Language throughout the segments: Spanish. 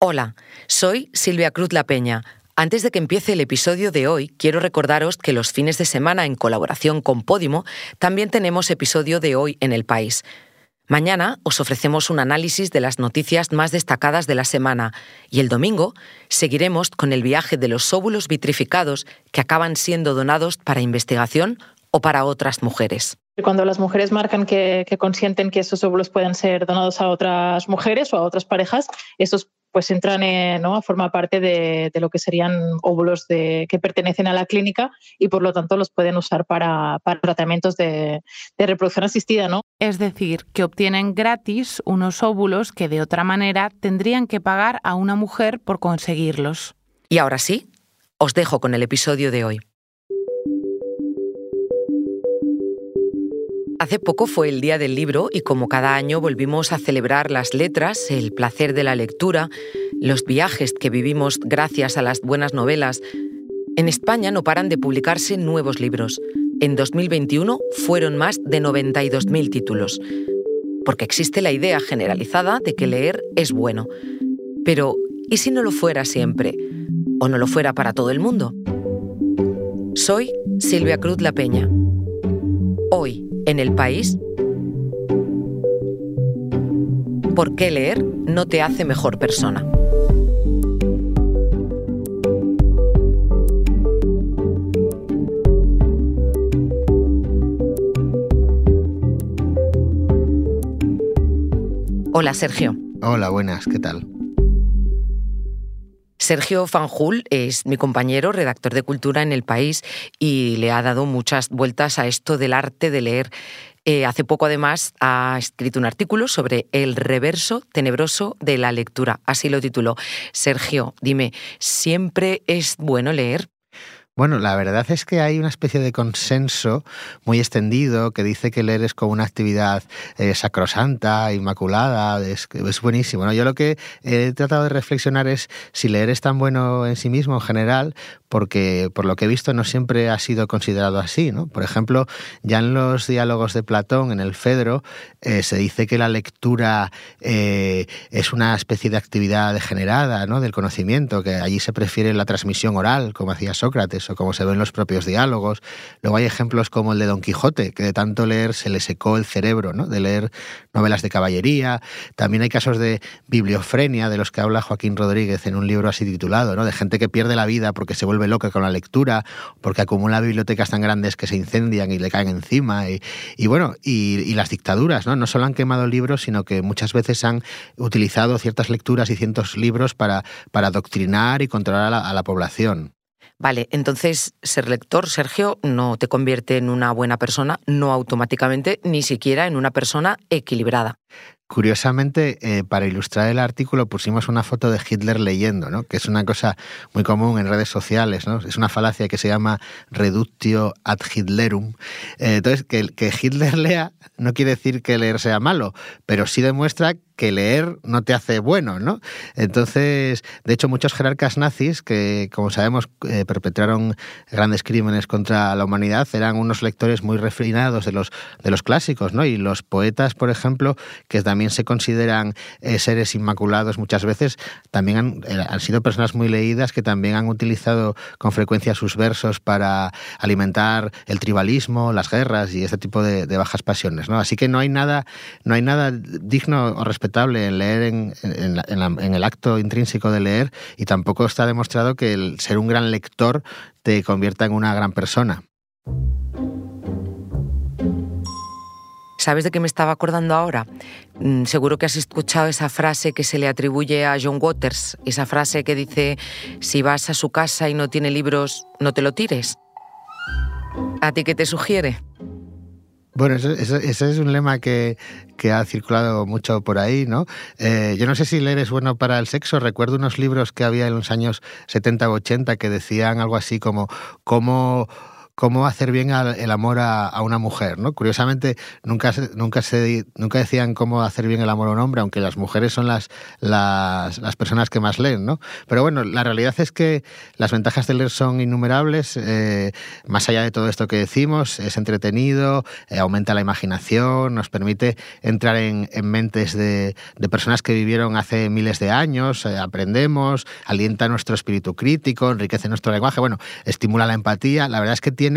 Hola, soy Silvia Cruz La Peña. Antes de que empiece el episodio de hoy, quiero recordaros que los fines de semana, en colaboración con Podimo, también tenemos episodio de hoy en el país. Mañana os ofrecemos un análisis de las noticias más destacadas de la semana y el domingo seguiremos con el viaje de los óvulos vitrificados que acaban siendo donados para investigación o para otras mujeres. Cuando las mujeres marcan que, consienten que esos óvulos puedan ser donados a otras mujeres o a otras parejas, estos pues entran en, ¿no? a formar parte de, lo que serían óvulos de, que pertenecen a la clínica y por lo tanto los pueden usar para, tratamientos de, de, reproducción asistida. ¿no? Es decir, que obtienen gratis unos óvulos que de otra manera tendrían que pagar a una mujer por conseguirlos. Y ahora sí, os dejo con el episodio de hoy. Hace poco fue el Día del Libro y como cada año volvimos a celebrar las letras, el placer de la lectura, los viajes que vivimos gracias a las buenas novelas. En España no paran de publicarse nuevos libros. En 2021 fueron más de 92.000 títulos. Porque existe la idea generalizada de que leer es bueno. Pero, ¿y si no lo fuera siempre? ¿O no lo fuera para todo el mundo? Soy Silvia Cruz La Peña. Hoy, en el país? ¿Por qué leer no te hace mejor persona? Hola Sergio. Hola, buenas, ¿qué tal? Sergio Fanjul es mi compañero, redactor de cultura en el país, y le ha dado muchas vueltas a esto del arte de leer. Eh, hace poco, además, ha escrito un artículo sobre el reverso tenebroso de la lectura. Así lo tituló. Sergio, dime, ¿siempre es bueno leer? Bueno, la verdad es que hay una especie de consenso muy extendido que dice que leer es como una actividad eh, sacrosanta, inmaculada, es, buenísimo. Yo lo que he tratado de reflexionar es si leer es tan bueno en sí mismo en general, porque por lo que he visto no siempre ha sido considerado así. Por ejemplo, ya en los diálogos de Platón, en el Fedro, eh, se dice que la lectura eh, es una especie de actividad degenerada ¿no? del conocimiento, que allí se prefiere la transmisión oral, como hacía Sócrates, como se ve en los propios diálogos. Luego hay ejemplos como el de Don Quijote, que de tanto leer se le secó el cerebro, ¿no? de leer novelas de caballería. También hay casos de bibliofrenia, de los que habla Joaquín Rodríguez en un libro así titulado, ¿no? de gente que pierde la vida porque se vuelve vuelve loca con la lectura, porque acumula bibliotecas tan grandes que se incendian y le caen encima. Y, bueno, y, las dictaduras, ¿no? No solo han quemado libros, sino que muchas veces han utilizado ciertas lecturas y ciertos libros para, para adoctrinar y controlar a la población. Vale, entonces ser lector, Sergio, no te convierte en una buena persona, no automáticamente, ni siquiera en una persona equilibrada. Curiosamente, eh, para ilustrar el artículo pusimos una foto de Hitler leyendo, ¿no? que es una cosa muy común en redes sociales. ¿no? Es una falacia que se llama reductio ad Hitlerum. Eh, entonces, que, que Hitler lea no quiere decir que leer sea malo, pero sí demuestra que leer no te hace bueno, ¿no? Entonces, de hecho, muchos jerarcas nazis que, como sabemos, eh, perpetraron grandes crímenes contra la humanidad, eran unos lectores muy refinados de los, de los clásicos, ¿no? Y los poetas, por ejemplo, que también se consideran eh, seres inmaculados muchas veces, también eh, han, sido personas muy leídas que también han utilizado con frecuencia sus versos para alimentar el tribalismo, las guerras y este tipo de, bajas pasiones, ¿no? Así que no hay nada, no hay nada digno o respetable en leer en, el acto intrínseco de leer y tampoco está demostrado que el ser un gran lector te convierta en una gran persona. ¿Sabes de qué me estaba acordando ahora? Mm, seguro que has escuchado esa frase que se le atribuye a John Waters, esa frase que dice, si vas a su casa y no tiene libros, no te lo tires. ¿A ti qué te sugiere? Bueno, ese, es un lema que, ha circulado mucho por ahí, ¿no? Eh, yo no sé si leer es bueno para el sexo. Recuerdo unos libros que había en los años 70 o 80 que decían algo así como cómo cómo hacer bien el amor a, una mujer, ¿no? Curiosamente, nunca, nunca, se, nunca decían cómo hacer bien el amor a un hombre, aunque las mujeres son las, las, personas que más leen, ¿no? Pero bueno, la realidad es que las ventajas de leer son innumerables, eh, más allá de todo esto que decimos, es entretenido, eh, aumenta la imaginación, nos permite entrar en, mentes de, personas que vivieron hace miles de años, eh, aprendemos, alienta nuestro espíritu crítico, enriquece nuestro lenguaje, bueno, estimula la empatía. La verdad es que tiene,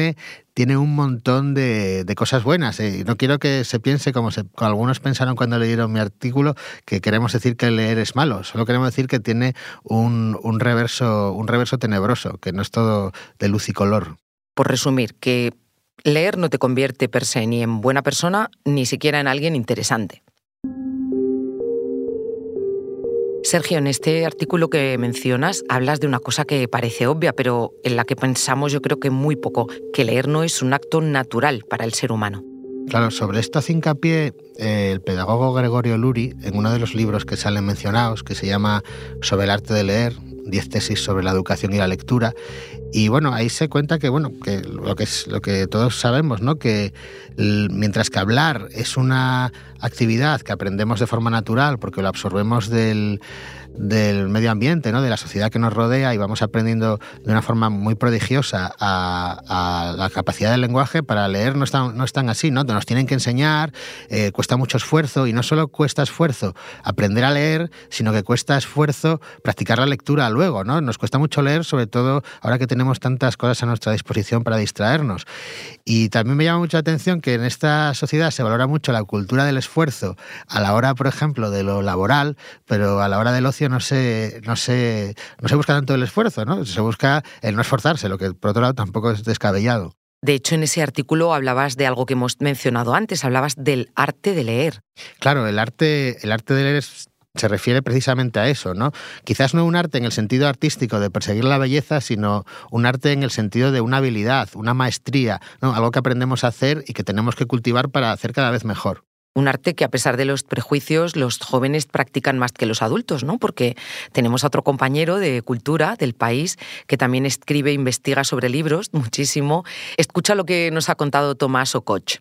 tiene un montón de, cosas buenas. Eh. No quiero que se piense, como, algunos pensaron cuando leyeron mi artículo, que queremos decir que leer es malo. Solo queremos decir que tiene un, un, reverso, un reverso tenebroso, que no es todo de luz y color. Por resumir, que leer no te convierte per se ni en buena persona, ni siquiera en alguien interesante. Sergio, en este artículo que mencionas hablas de una cosa que parece obvia, pero en la que pensamos yo creo que muy poco, que leer no es un acto natural para el ser humano. Claro, sobre esto hace hincapié eh, el pedagogo Gregorio Luri en uno de los libros que salen mencionados, que se llama Sobre el arte de leer, 10 tesis sobre la educación y la lectura. Y bueno, ahí se cuenta que, bueno, que lo que, es, lo que todos sabemos, ¿no? que mientras que hablar es una actividad que aprendemos de forma natural porque lo absorbemos del, del medio ambiente, ¿no? de la sociedad que nos rodea y vamos aprendiendo de una forma muy prodigiosa a, la capacidad del lenguaje, para leer no están, no están así, ¿no? nos tienen que enseñar, eh, cuesta mucho esfuerzo y no solo cuesta esfuerzo aprender a leer, sino que cuesta esfuerzo practicar la lectura luego. ¿no? Nos cuesta mucho leer, sobre todo ahora que tenemos tantas cosas a nuestra disposición para distraernos. Y también me llama mucho la atención que en esta sociedad se valora mucho la cultura del esfuerzo a la hora, por ejemplo, de lo laboral, pero a la hora del ocio no se, no se, no se busca tanto el esfuerzo, ¿no? Se busca el no esforzarse, lo que por otro lado tampoco es descabellado. De hecho, en ese artículo hablabas de algo que hemos mencionado antes, hablabas del arte de leer. Claro, el arte, el arte de leer se refiere precisamente a eso, ¿no? Quizás no un arte en el sentido artístico de perseguir la belleza, sino un arte en el sentido de una habilidad, una maestría, ¿no? Algo que aprendemos a hacer y que tenemos que cultivar para hacer cada vez mejor. Un arte que a pesar de los prejuicios los jóvenes practican más que los adultos, ¿no? Porque tenemos a otro compañero de cultura del país que también escribe e investiga sobre libros muchísimo. Escucha lo que nos ha contado Tomás Ococh.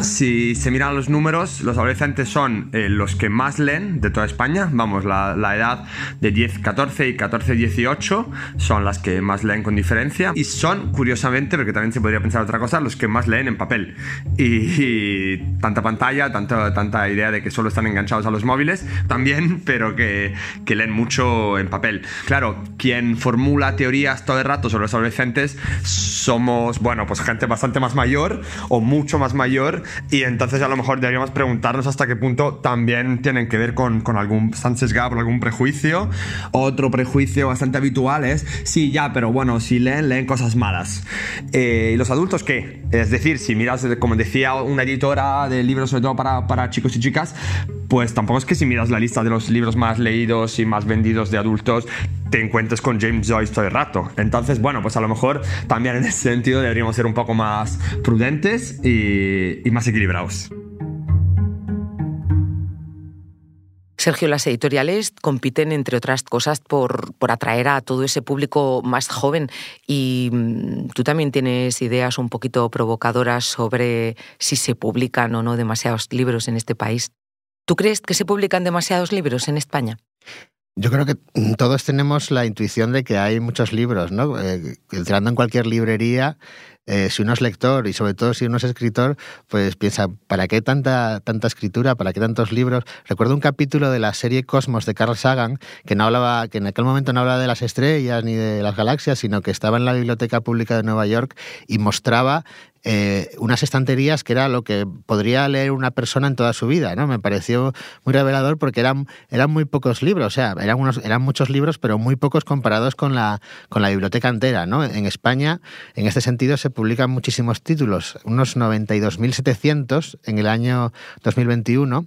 Si se miran los números, los adolescentes son eh, los que más leen de toda España. Vamos, la, edad de 10, 14 y 14, 18 son las que más leen con diferencia. Y son, curiosamente, porque también se podría pensar otra cosa, los que más leen en papel. Y, tanta pantalla, tanta, tanta idea de que solo están enganchados a los móviles, también, pero que, que leen mucho en papel. Claro, quien formula teorías todo el rato sobre los adolescentes somos, bueno, pues gente bastante más mayor o mucho más mayor y entonces a lo mejor deberíamos preguntarnos hasta qué punto también tienen que ver con, con algún Sánchez Gab algún prejuicio. Otro prejuicio bastante habitual es, sí, ya, pero bueno, si leen, leen cosas malas. Eh, ¿Y los adultos qué? Es decir, si miras, como decía una editora de libros, sobre todo para, para chicos y chicas, pues tampoco es que si miras la lista de los libros más leídos y más vendidos de adultos, te encuentres con James Joyce todo el rato. Entonces, bueno, pues a lo mejor también en ese sentido deberíamos ser un poco más prudentes y, más equilibrados. Sergio, las editoriales compiten, entre otras cosas, por, por, atraer a todo ese público más joven y mm, tú también tienes ideas un poquito provocadoras sobre si se publican o no demasiados libros en este país. ¿Tú crees que se publican demasiados libros en España? Yo creo que todos tenemos la intuición de que hay muchos libros, ¿no? Eh, entrando en cualquier librería, eh, si uno es lector y sobre todo si uno es escritor, pues piensa, ¿para qué tanta, tanta escritura? ¿Para qué tantos libros? Recuerdo un capítulo de la serie Cosmos de Carl Sagan, que no hablaba, que en aquel momento no hablaba de las estrellas ni de las galaxias, sino que estaba en la Biblioteca Pública de Nueva York y mostraba eh, unas estanterías que era lo que podría leer una persona en toda su vida, ¿no? Me pareció muy revelador porque eran, eran muy pocos libros, o sea, eran, unos, eran muchos libros, pero muy pocos comparados con la, con la biblioteca entera, ¿no? En España, en este sentido, se publican muchísimos títulos, unos 92.700 en el año 2021,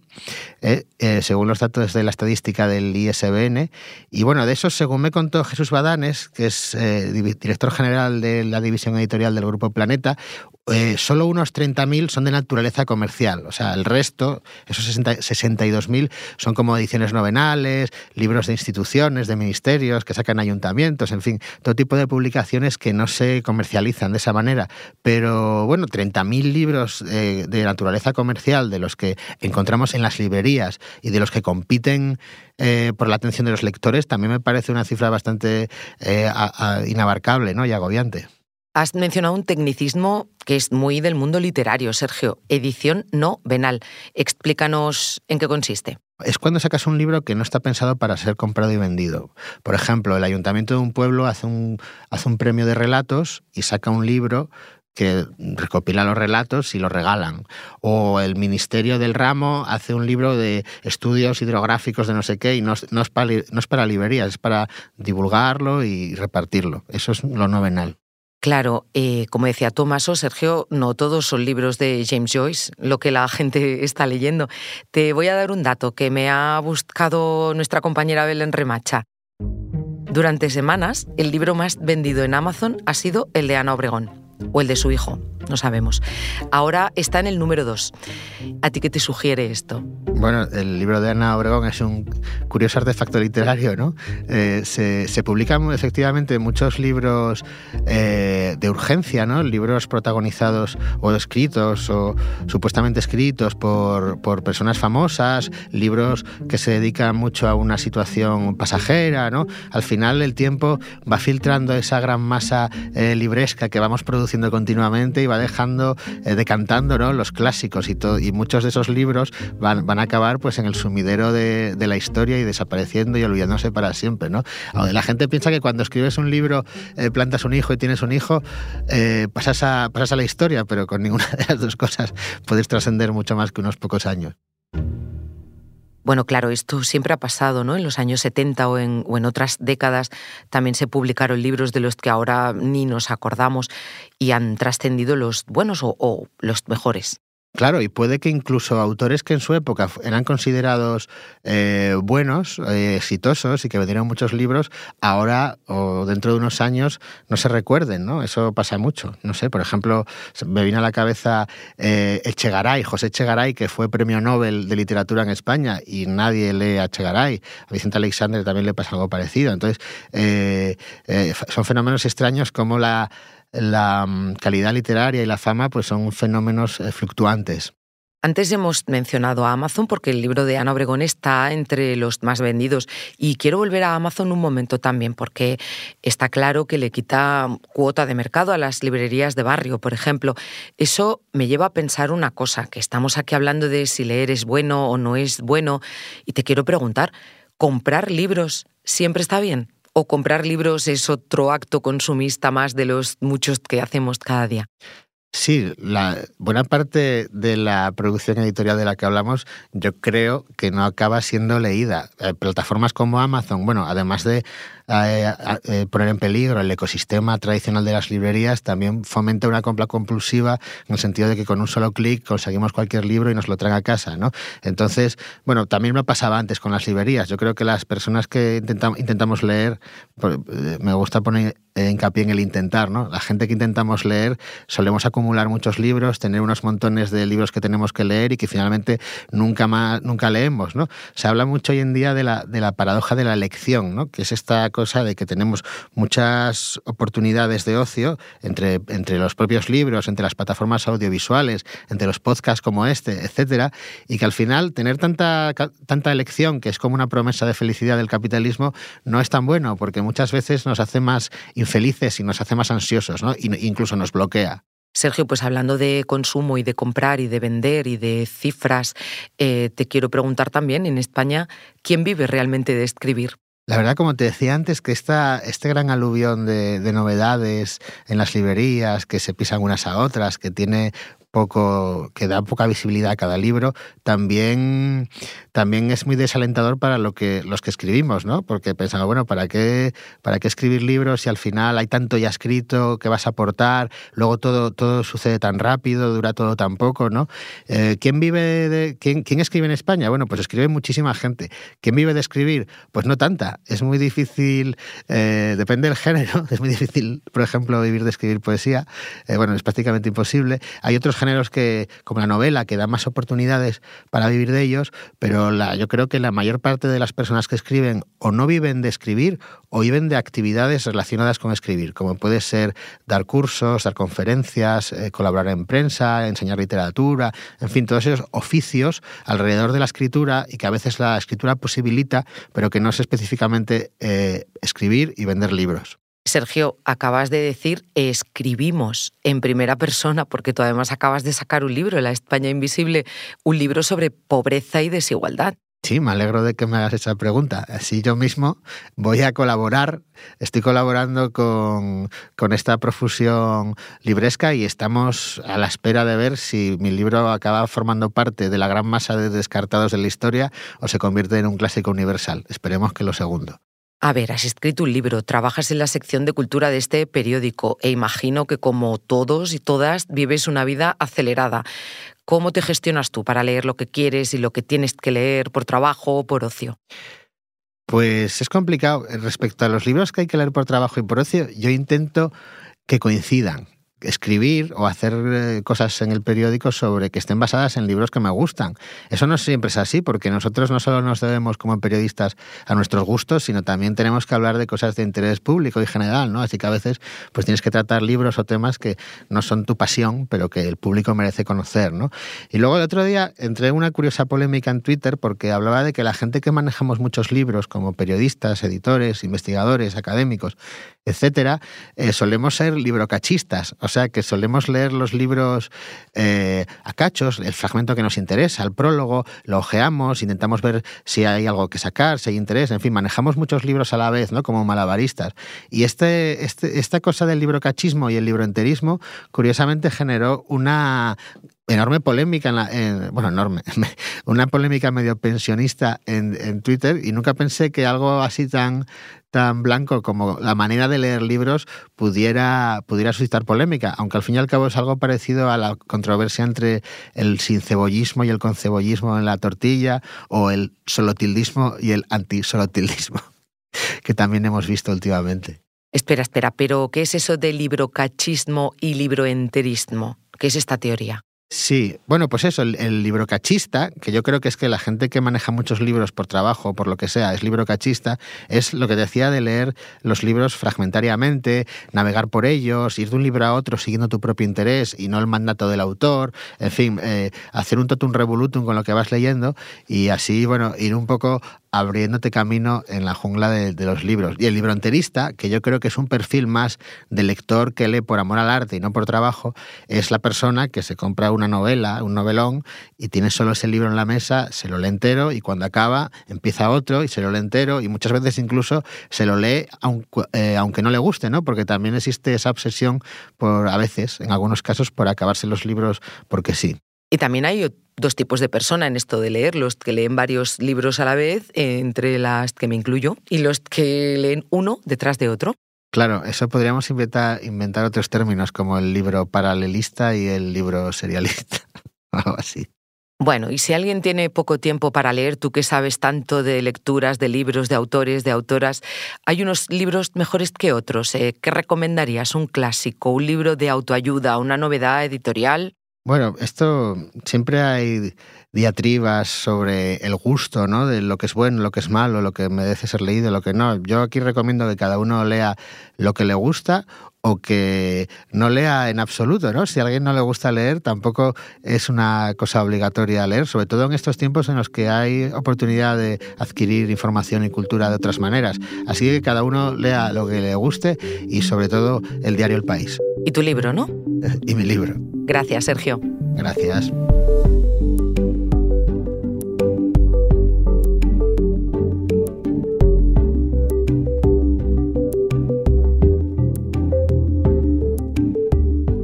eh, eh, según los datos de la estadística del ISBN, y bueno, de esos, según me contó Jesús Badanes, que es director general de la división editorial del Grupo Planeta, eh, solo unos 30.000 son de naturaleza comercial. O sea, el resto, esos 62.000, son como ediciones novenales, libros de instituciones, de ministerios que sacan ayuntamientos, en fin, todo tipo de publicaciones que no se comercializan de esa manera. Pero bueno, 30.000 libros eh, de naturaleza comercial de los que encontramos en las librerías y de los que compiten eh, por la atención de los lectores, también me parece una cifra bastante inabarcable ¿no? y agobiante. Has mencionado un tecnicismo que es muy del mundo literario, Sergio, edición no venal. Explícanos en qué consiste. Es cuando sacas un libro que no está pensado para ser comprado y vendido. Por ejemplo, el ayuntamiento de un pueblo hace un, hace un premio de relatos y saca un libro que recopila los relatos y los regalan. O el Ministerio del Ramo hace un libro de estudios hidrográficos de no sé qué y no, no, es, para, no es para librerías, es para divulgarlo y repartirlo. Eso es lo novenal. Claro, eh, como decía Tomás o Sergio, no todos son libros de James Joyce, lo que la gente está leyendo. Te voy a dar un dato que me ha buscado nuestra compañera Belén Remacha. Durante semanas, el libro más vendido en Amazon ha sido el de Ana Obregón, o el de su hijo, no sabemos. Ahora está en el número 2. ¿A ti qué te sugiere esto? Bueno, el libro de Ana Obregón es un curioso artefacto literario, ¿no? Eh, se, publican efectivamente muchos libros eh, de urgencia, ¿no? Libros protagonizados o escritos o supuestamente escritos por, por, personas famosas, libros que se dedican mucho a una situación pasajera, ¿no? Al final el tiempo va filtrando esa gran masa eh, libresca que vamos produciendo continuamente y va dejando, decantando, ¿no? Los clásicos y, todo, y muchos de esos libros van, van a acabar pues en el sumidero de, la historia y desapareciendo y olvidándose para siempre, ¿no? La gente piensa que cuando escribes un libro, eh, plantas un hijo y tienes un hijo, eh, pasas, a, pasas a la historia, pero con ninguna de las dos cosas puedes trascender mucho más que unos pocos años. Bueno, claro, esto siempre ha pasado, ¿no? En los años 70 o en, o en, otras décadas también se publicaron libros de los que ahora ni nos acordamos y han trascendido los buenos o los mejores. Claro, y puede que incluso autores que en su época eran considerados eh, buenos, eh, exitosos y que vendieron muchos libros, ahora o dentro de unos años no se recuerden, ¿no? Eso pasa mucho. No sé, por ejemplo, me vino a la cabeza eh, Echegaray, José Echegaray, que fue premio Nobel de literatura en España y nadie lee a Echegaray. A Vicente Alexander también le pasa algo parecido. Entonces, son fenómenos extraños como la la mm, calidad literaria y la fama pues son fenómenos eh, fluctuantes. Antes hemos mencionado a Amazon porque el libro de Ana Obregón está entre los más vendidos y quiero volver a Amazon un momento también porque está claro que le quita cuota de mercado a las librerías de barrio, por ejemplo. Eso me lleva a pensar una cosa, que estamos aquí hablando de si leer es bueno o no es bueno y te quiero preguntar, ¿comprar libros siempre está bien? O comprar libros es otro acto consumista más de los muchos que hacemos cada día? Sí, la buena parte de la producción editorial de la que hablamos yo creo que no acaba siendo leída. Eh, plataformas como Amazon, bueno, además de eh, eh, poner en peligro el ecosistema tradicional de las librerías, también fomenta una compra compulsiva en el sentido de que con un solo clic conseguimos cualquier libro y nos lo traen a casa. ¿no? Entonces, bueno, también me pasaba antes con las librerías. Yo creo que las personas que intentamos, leer, me gusta poner hincapié en el intentar, ¿no? La gente que intentamos leer solemos acumular muchos libros, tener unos montones de libros que tenemos que leer y que finalmente nunca más, nunca leemos, ¿no? Se habla mucho hoy en día de la, de la paradoja de la lección, ¿no? Que es esta cosa de que tenemos muchas oportunidades de ocio entre, entre los propios libros, entre las plataformas audiovisuales, entre los podcasts como este, etcétera, y que al final tener tanta, tanta elección, que es como una promesa de felicidad del capitalismo, no es tan bueno, porque muchas veces nos hace más infelices y nos hace más ansiosos, ¿no? incluso nos bloquea. Sergio, pues hablando de consumo y de comprar y de vender y de cifras, eh, te quiero preguntar también, en España, ¿quién vive realmente de escribir? La verdad, como te decía antes, que esta, este gran aluvión de, novedades en las librerías, que se pisan unas a otras, que tiene poco, que da poca visibilidad a cada libro, también, también es muy desalentador para lo que, los que escribimos, ¿no? Porque pensamos, bueno, ¿para qué, ¿para qué escribir libros si al final hay tanto ya escrito que vas a aportar? Luego todo, todo sucede tan rápido, dura todo tan poco, ¿no? Eh, ¿Quién vive. Quién, quién escribe en España? Bueno, pues escribe muchísima gente. ¿Quién vive de escribir? Pues no tanta. Es muy difícil, eh, depende del género, es muy difícil, por ejemplo, vivir de escribir poesía. Eh, bueno, es prácticamente imposible. Hay otros géneros que, como la novela, que dan más oportunidades para vivir de ellos, pero la, yo creo que la mayor parte de las personas que escriben o no viven de escribir o viven de actividades relacionadas con escribir, como puede ser dar cursos, dar conferencias, eh, colaborar en prensa, enseñar literatura, en fin, todos esos oficios alrededor de la escritura y que a veces la escritura posibilita, pero que no es específicamente eh, escribir y vender libros. Sergio, acabas de decir escribimos en primera persona, porque tú además acabas de sacar un libro, La España Invisible, un libro sobre pobreza y desigualdad. Sí, me alegro de que me hagas esa pregunta. Así yo mismo voy a colaborar, estoy colaborando con, con, esta profusión libresca y estamos a la espera de ver si mi libro acaba formando parte de la gran masa de descartados de la historia o se convierte en un clásico universal. Esperemos que lo segundo. A ver, has escrito un libro, trabajas en la sección de cultura de este periódico e imagino que como todos y todas vives una vida acelerada. ¿Cómo te gestionas tú para leer lo que quieres y lo que tienes que leer por trabajo o por ocio? Pues es complicado. Respecto a los libros que hay que leer por trabajo y por ocio, yo intento que coincidan escribir o hacer eh, cosas en el periódico sobre que estén basadas en libros que me gustan. Eso no siempre es así, porque nosotros no solo nos debemos como periodistas a nuestros gustos, sino también tenemos que hablar de cosas de interés público y general, ¿no? Así que a veces pues tienes que tratar libros o temas que no son tu pasión, pero que el público merece conocer, ¿no? Y luego el otro día entré en una curiosa polémica en Twitter porque hablaba de que la gente que manejamos muchos libros como periodistas, editores, investigadores, académicos, etcétera, eh, solemos ser librocachistas, o sea que solemos leer los libros eh, a cachos, el fragmento que nos interesa, el prólogo, lo ojeamos, intentamos ver si hay algo que sacar, si hay interés, en fin, manejamos muchos libros a la vez, ¿no? Como malabaristas. Y este, este esta cosa del librocachismo y el libroenterismo, curiosamente generó una enorme polémica, en la, bueno, enorme, una polémica medio pensionista en, en, Twitter y nunca pensé que algo así tan, tan blanco como la manera de leer libros pudiera, pudiera suscitar polémica, aunque al fin y al cabo es algo parecido a la controversia entre el sincebollismo y el concebollismo en la tortilla o el solotildismo y el antisolotildismo, que también hemos visto últimamente. Espera, espera, pero ¿qué es eso de librocachismo y libroenterismo? ¿Qué es esta teoría? Sí, bueno, pues eso, el, libro cachista, que yo creo que es que la gente que maneja muchos libros por trabajo o por lo que sea, es libro cachista, es lo que decía de leer los libros fragmentariamente, navegar por ellos, ir de un libro a otro siguiendo tu propio interés y no el mandato del autor, en fin, eh, hacer un totum revolutum con lo que vas leyendo y así, bueno, ir un poco abriéndote camino en la jungla de, los libros. Y el libro enterista, que yo creo que es un perfil más de lector que lee por amor al arte y no por trabajo, es la persona que se compra una novela, un novelón, y tiene solo ese libro en la mesa, se lo lee entero y cuando acaba empieza otro y se lo lee entero y muchas veces incluso se lo lee aunque, eh, aunque no le guste, ¿no? Porque también existe esa obsesión por, a veces, en algunos casos, por acabarse los libros porque sí. Y también hay dos tipos de persona en esto de leer, los que leen varios libros a la vez, entre las que me incluyo, y los que leen uno detrás de otro. Claro, eso podríamos inventar, inventar otros términos como el libro paralelista y el libro serialista, algo así. Bueno, y si alguien tiene poco tiempo para leer, tú que sabes tanto de lecturas, de libros, de autores, de autoras, hay unos libros mejores que otros. ¿eh? ¿Qué recomendarías? ¿Un clásico, un libro de autoayuda, una novedad editorial? Bueno, esto siempre hay diatribas sobre el gusto, ¿no? De lo que es bueno, lo que es malo, lo que merece ser leído, lo que no. Yo aquí recomiendo que cada uno lea lo que le gusta o que no lea en absoluto, ¿no? Si a alguien no le gusta leer, tampoco es una cosa obligatoria leer, sobre todo en estos tiempos en los que hay oportunidad de adquirir información y cultura de otras maneras. Así que cada uno lea lo que le guste y sobre todo el diario El País. Y tu libro, ¿no? y mi libro. Gracias, Sergio. Gracias.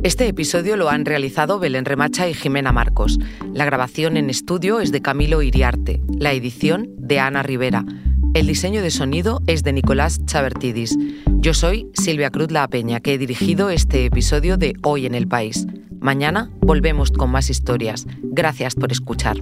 Este episodio lo han realizado Belén Remacha y Jimena Marcos. La grabación en estudio es de Camilo Iriarte, la edición de Ana Rivera. El diseño de sonido es de Nicolás Chavertidis. Yo soy Silvia Cruz La Peña, que he dirigido este episodio de Hoy en el País. Mañana volvemos con más historias. Gracias por escuchar.